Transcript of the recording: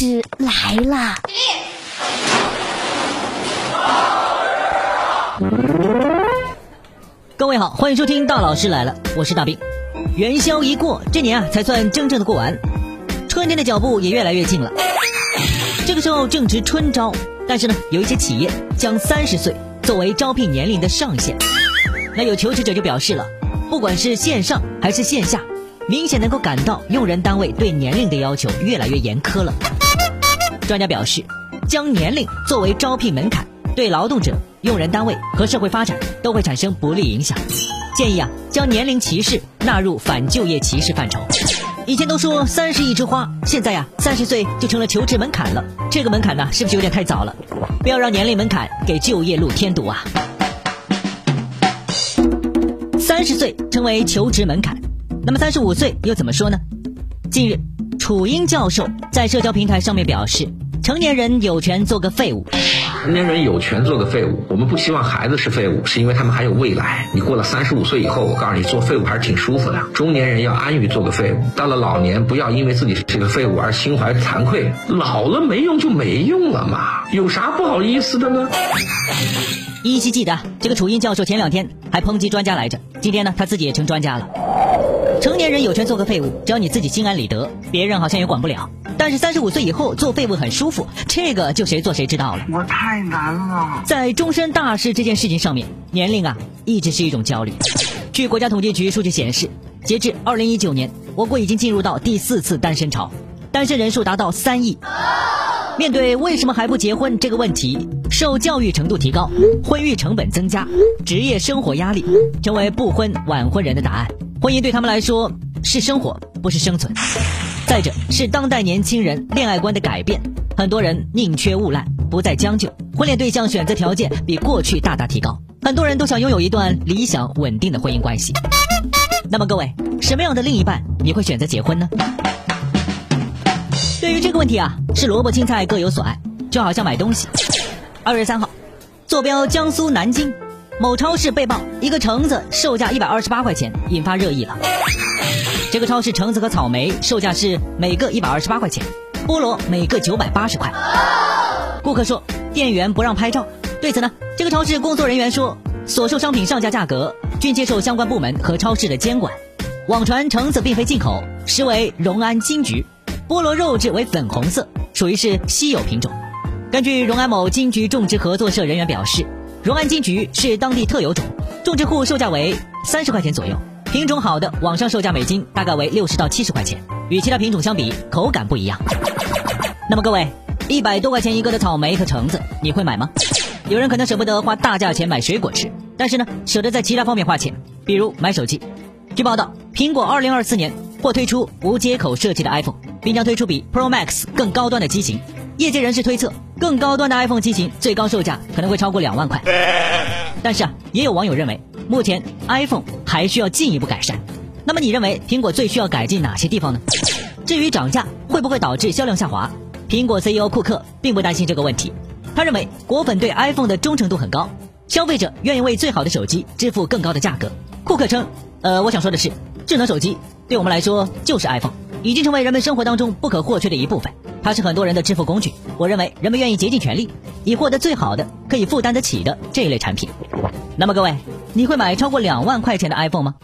是来啦各位好欢迎收听大老师来了我是大兵。元宵一过这年啊才算真正的过完春天的脚步也越来越近了。这个时候正值春招但是呢有一些企业将三十岁作为招聘年龄的上限。那有求职者就表示了不管是线上还是线下明显能够感到用人单位对年龄的要求越来越严苛了。专家表示，将年龄作为招聘门槛，对劳动者。用人单位和社会发展都会产生不利影响，建议啊将年龄歧视纳入反就业歧视范畴。以前都说三十一枝花，现在呀三十岁就成了求职门槛了。这个门槛呢是不是有点太早了？不要让年龄门槛给就业路添堵啊！三十岁成为求职门槛，那么三十五岁又怎么说呢？近日，楚英教授在社交平台上面表示，成年人有权做个废物。成年人有权做个废物，我们不希望孩子是废物，是因为他们还有未来。你过了三十五岁以后，我告诉你，做废物还是挺舒服的。中年人要安于做个废物，到了老年，不要因为自己是个废物而心怀惭愧。老了没用就没用了嘛，有啥不好意思的呢？依稀记得这个楚英教授前两天还抨击专家来着，今天呢他自己也成专家了。成年人有权做个废物，只要你自己心安理得，别人好像也管不了。但是三十五岁以后做废物很舒服，这个就谁做谁知道了。我太难了。在终身大事这件事情上面，年龄啊一直是一种焦虑。据国家统计局数据显示，截至二零一九年，我国已经进入到第四次单身潮，单身人数达到三亿。面对为什么还不结婚这个问题，受教育程度提高、婚育成本增加、职业生活压力，成为不婚晚婚人的答案。婚姻对他们来说是生活，不是生存。再者是当代年轻人恋爱观的改变，很多人宁缺毋滥，不再将就，婚恋对象选择条件比过去大大提高。很多人都想拥有一段理想稳定的婚姻关系。那么各位，什么样的另一半你会选择结婚呢？对于这个问题啊，是萝卜青菜各有所爱，就好像买东西。二月三号，坐标江苏南京。某超市被曝一个橙子售价一百二十八块钱，引发热议了。这个超市橙子和草莓售价是每个一百二十八块钱，菠萝每个九百八十块。顾客说店员不让拍照，对此呢，这个超市工作人员说，所售商品上架价格均接受相关部门和超市的监管。网传橙子并非进口，实为荣安金桔，菠萝肉质为粉红色，属于是稀有品种。根据荣安某金桔种植合作社人员表示。荣安金桔是当地特有种，种植户售价为三十块钱左右，品种好的网上售价每斤大概为六十到七十块钱，与其他品种相比，口感不一样。那么各位，一百多块钱一个的草莓和橙子，你会买吗？有人可能舍不得花大价钱买水果吃，但是呢，舍得在其他方面花钱，比如买手机。据报道，苹果二零二四年或推出无接口设计的 iPhone，并将推出比 Pro Max 更高端的机型。业界人士推测，更高端的 iPhone 机型最高售价可能会超过两万块。但是啊，也有网友认为，目前 iPhone 还需要进一步改善。那么你认为苹果最需要改进哪些地方呢？至于涨价会不会导致销量下滑，苹果 CEO 库克并不担心这个问题。他认为果粉对 iPhone 的忠诚度很高，消费者愿意为最好的手机支付更高的价格。库克称：“呃，我想说的是，智能手机对我们来说就是 iPhone，已经成为人们生活当中不可或缺的一部分。”它是很多人的支付工具，我认为人们愿意竭尽全力，以获得最好的、可以负担得起的这一类产品。那么各位，你会买超过两万块钱的 iPhone 吗？